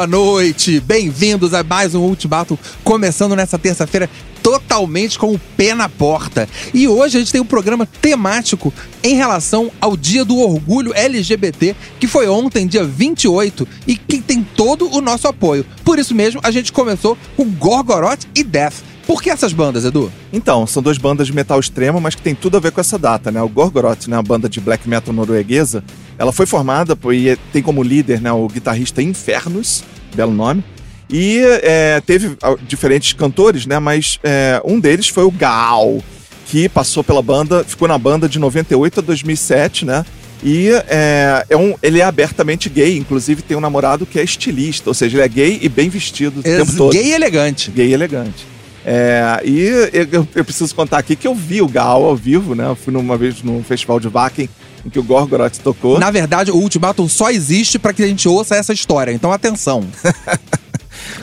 Boa noite! Bem-vindos a mais um Ultimato, começando nessa terça-feira totalmente com o pé na porta. E hoje a gente tem um programa temático em relação ao Dia do Orgulho LGBT, que foi ontem, dia 28, e que tem todo o nosso apoio. Por isso mesmo, a gente começou com Gorgoroth e Death. Por que essas bandas, Edu? Então, são duas bandas de metal extremo, mas que tem tudo a ver com essa data, né? O Gorgoroth, né, a banda de black metal norueguesa, ela foi formada por, e tem como líder né, o guitarrista Infernos, belo nome, e é, teve diferentes cantores, né? Mas é, um deles foi o Gal, que passou pela banda, ficou na banda de 98 a 2007, né? E é, é um, ele é abertamente gay, inclusive tem um namorado que é estilista, ou seja, ele é gay e bem vestido o tempo todo. Gay e elegante. Gay e elegante. É, e eu, eu preciso contar aqui que eu vi o Gal ao vivo, né? Eu fui numa vez num festival de Wacken em que o Gorgoroth tocou. Na verdade, o Ultimatum só existe pra que a gente ouça essa história. Então, atenção.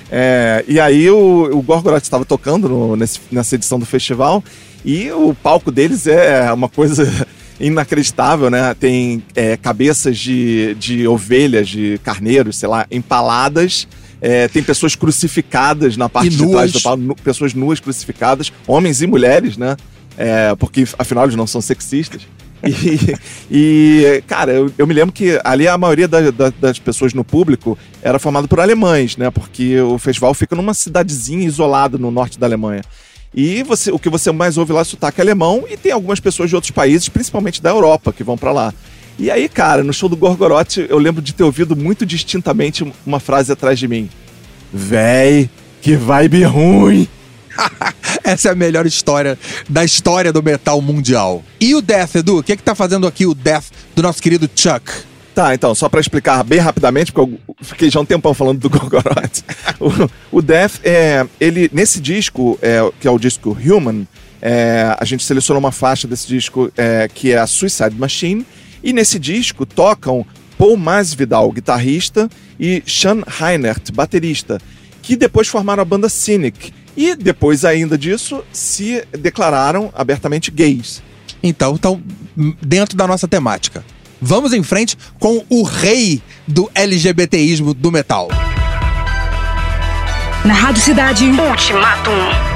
É, e aí o, o Gorgoroth estava tocando no- nesse- nessa edição do festival e o palco deles é uma coisa inacreditável, né? Tem é, cabeças de, de ovelhas, de carneiros, sei lá, empaladas. É, tem pessoas crucificadas na parte de trás do palco, pessoas nuas crucificadas, homens e mulheres, né? É, porque afinal eles não são sexistas. E, e, cara, eu, eu me lembro que ali a maioria da- da- das pessoas no público era formada por alemães, né? Porque o festival fica numa cidadezinha isolada no norte da Alemanha. E você, o que você mais ouve lá é sotaque alemão e tem algumas pessoas de outros países, principalmente da Europa, que vão pra lá. E aí, cara, no show do Gorgoroth, eu lembro de ter ouvido muito distintamente uma frase atrás de mim. Véi, que vibe ruim! Essa é a melhor história da história do metal mundial. E o Death, Edu? O que, que tá fazendo aqui o Death do nosso querido Chuck? Tá, então, só pra explicar bem rapidamente, porque eu fiquei já um tempão falando do Gorgoroth. o, o Death, é, ele, nesse disco, é, que é o disco Human, é, a gente selecionou uma faixa desse disco é, que é a Suicide Machine, e nesse disco tocam Paul Masvidal, guitarrista, e Sean Heinert, baterista, que depois formaram a banda Cynic. E depois ainda disso, se declararam abertamente gays. Então, então, dentro da nossa temática. Vamos em frente com o rei do LGBTismo do metal. Na Rádio Cidade. Ultimatum.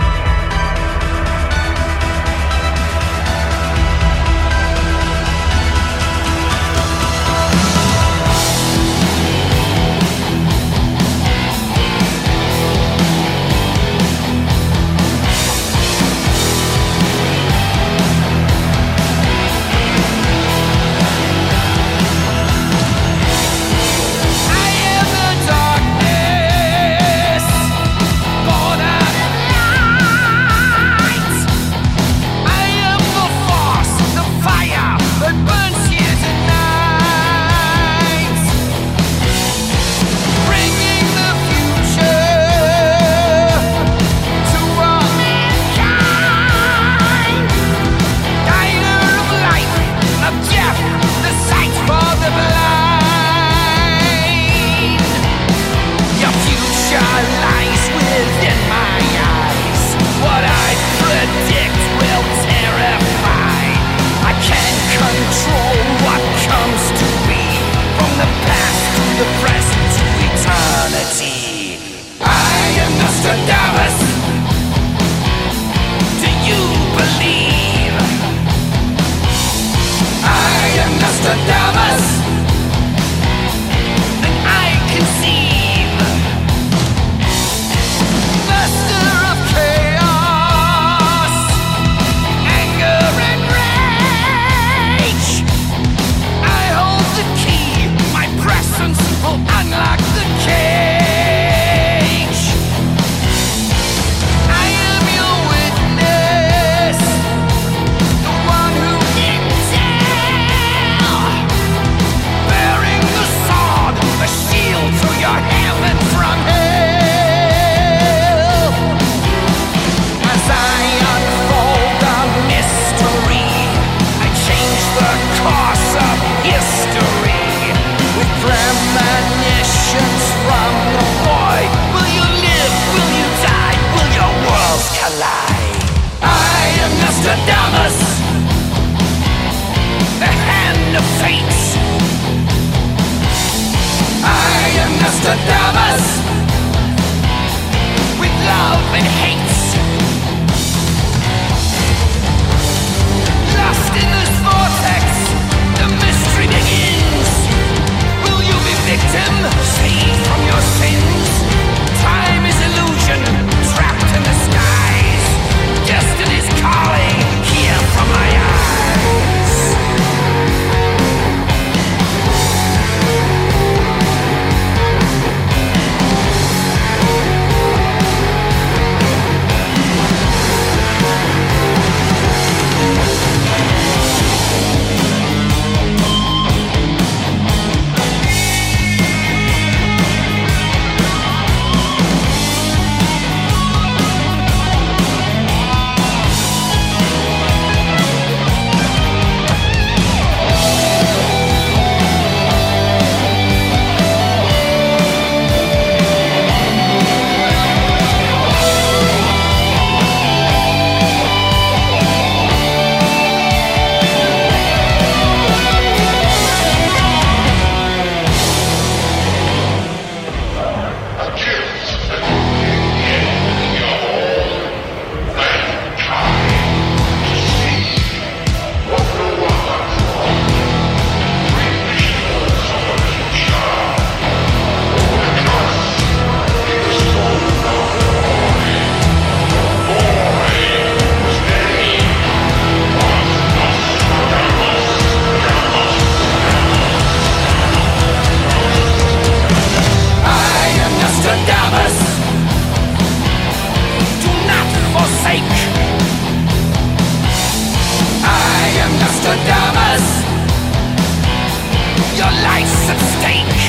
At stake.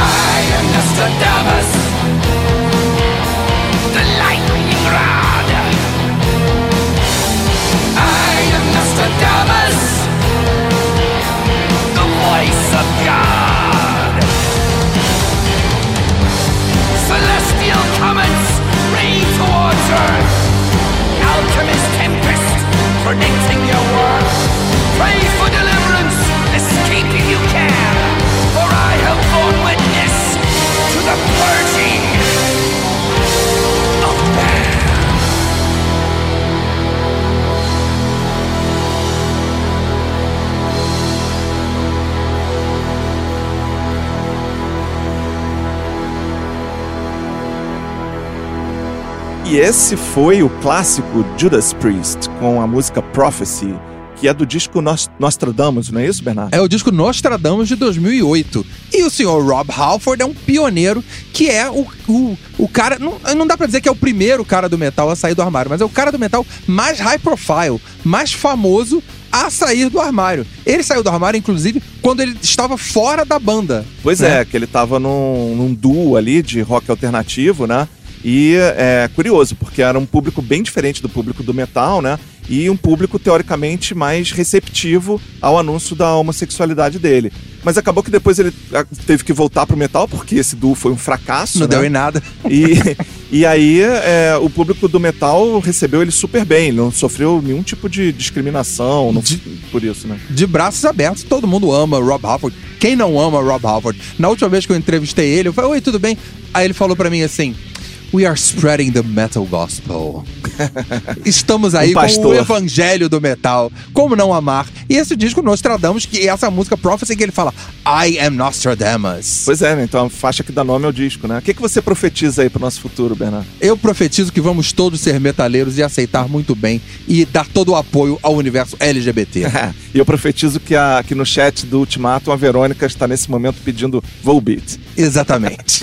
I am Nostradamus. The lightning rod. I am Nostradamus. The voice of God. Celestial comets rain towards earth. Alchemist tempest predicting your worth. Can. For I have borne witness to the purging of man. E esse foi o clássico Judas Priest com a música Prophecy, que é do disco Nos- Nostradamus, não é isso, Bernardo? É o disco Nostradamus de 2008. E o senhor Rob Halford é um pioneiro que é o, o, o cara. Não, não dá pra dizer que é o primeiro cara do metal a sair do armário, mas é o cara do metal mais high profile, mais famoso a sair do armário. Ele saiu do armário, inclusive, quando ele estava fora da banda. Pois né? é, que ele tava num, num duo ali de rock alternativo, né? E é curioso, porque era um público bem diferente do público do metal, né? E um público teoricamente mais receptivo ao anúncio da homossexualidade dele. Mas acabou que depois ele ah, teve que voltar pro metal, porque esse duo foi um fracasso. Não né? deu em nada. E, e aí é, o público do metal recebeu ele super bem, ele não sofreu nenhum tipo de discriminação não- De- por isso, né? de braços abertos. Todo mundo ama Rob Halford. Quem não ama Rob Halford? Na última vez que eu entrevistei ele, eu falei, oi, tudo bem? Aí ele falou pra mim assim. We are spreading the metal gospel. Estamos aí Um com o evangelho do metal. Como não amar? E esse disco Nostradamus, que é essa música Prophecy que ele fala I am Nostradamus. Pois é, né? Então a faixa que dá nome ao disco, né? O que, que você profetiza aí pro nosso futuro, Bernardo? Eu profetizo que vamos todos ser metaleiros e aceitar muito bem e dar todo o apoio ao universo LGBT. e eu profetizo que, a, que no chat do Ultimato a Verônica está nesse momento pedindo Volbeat. Exatamente.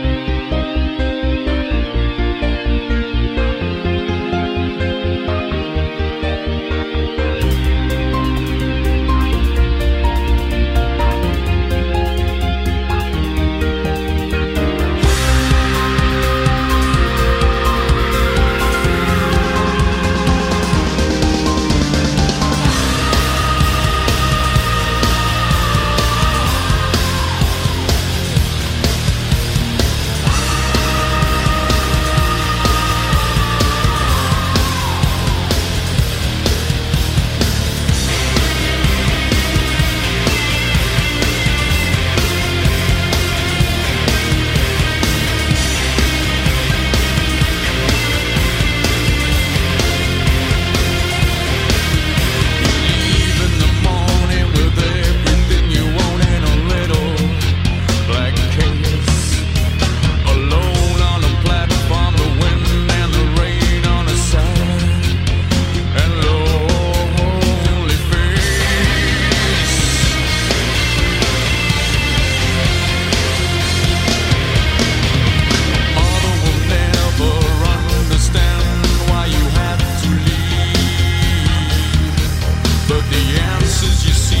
faces you see.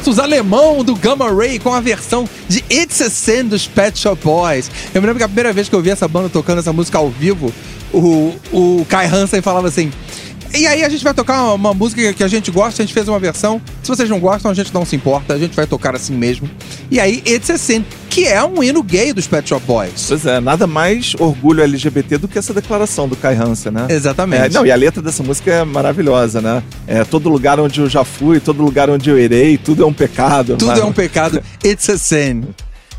versus alemão do Gamma Ray com a versão de It's a Sin dos Pet Shop Boys. Eu me lembro que a primeira vez que eu vi essa banda tocando essa música ao vivo, o, o Kai Hansen falava assim: e aí a gente vai tocar uma, uma música que a gente gosta, a gente fez uma versão. Se vocês não gostam, a gente não se importa, a gente vai tocar assim mesmo. E aí, It's a Sin, que é um hino gay dos Pet Shop Boys. Pois é, nada mais orgulho LGBT do que essa declaração do Kai Hansen, né? Exatamente. É, não, e a letra dessa música é maravilhosa, né? É todo lugar onde eu já fui, todo lugar onde eu irei, tudo é um pecado. Tudo Mas- é um pecado. It's a Sin.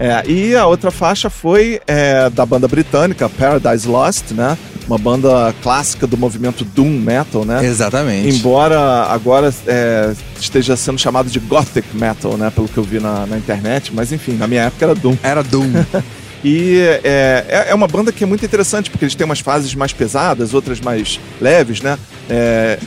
É, e a outra faixa foi é, da banda britânica Paradise Lost, né? Uma banda clássica do movimento Doom Metal, né? Exatamente. Embora agora é, esteja sendo chamado de Gothic Metal, né? Pelo que eu vi na, na internet, mas enfim, na minha época era Doom. Era Doom. E é, é- é uma banda que é muito interessante, porque eles têm umas fases mais pesadas, outras mais leves, né? É,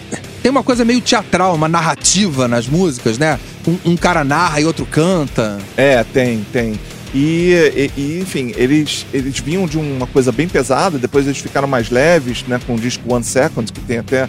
Tem uma coisa meio teatral, uma narrativa nas músicas, né? Um, um cara narra e outro canta. É, tem, tem. E, e- enfim, eles, eles vinham de uma coisa bem pesada, depois eles ficaram mais leves, né? Com o disco One Second, que tem até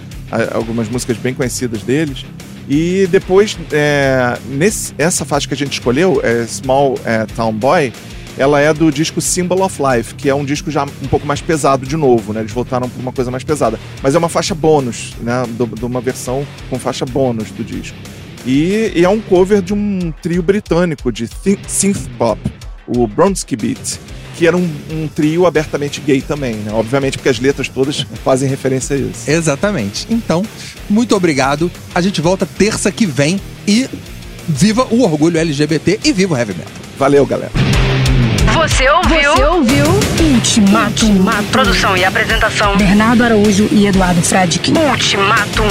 algumas músicas bem conhecidas deles. E depois, é, nesse, essa faixa que a gente escolheu, é Small é, Town Boy, ela é do disco Symbol of Life, que é um disco já um pouco mais pesado de novo, né? Eles voltaram para uma coisa mais pesada. Mas é uma faixa bônus, né? De uma versão com faixa bônus do disco. E, e é um cover de um trio britânico de synth pop, o Bronsky Beat, que era um, um trio abertamente gay também, né? Obviamente porque as letras todas fazem referência a isso. Exatamente. Então, muito obrigado. A gente volta terça que vem e viva o orgulho LGBT e viva o heavy metal. Valeu, galera. Você ouviu? Você ouviu Ultimatum. Produção e apresentação. Bernardo Araújo e Eduardo Fradique. Ultimatum.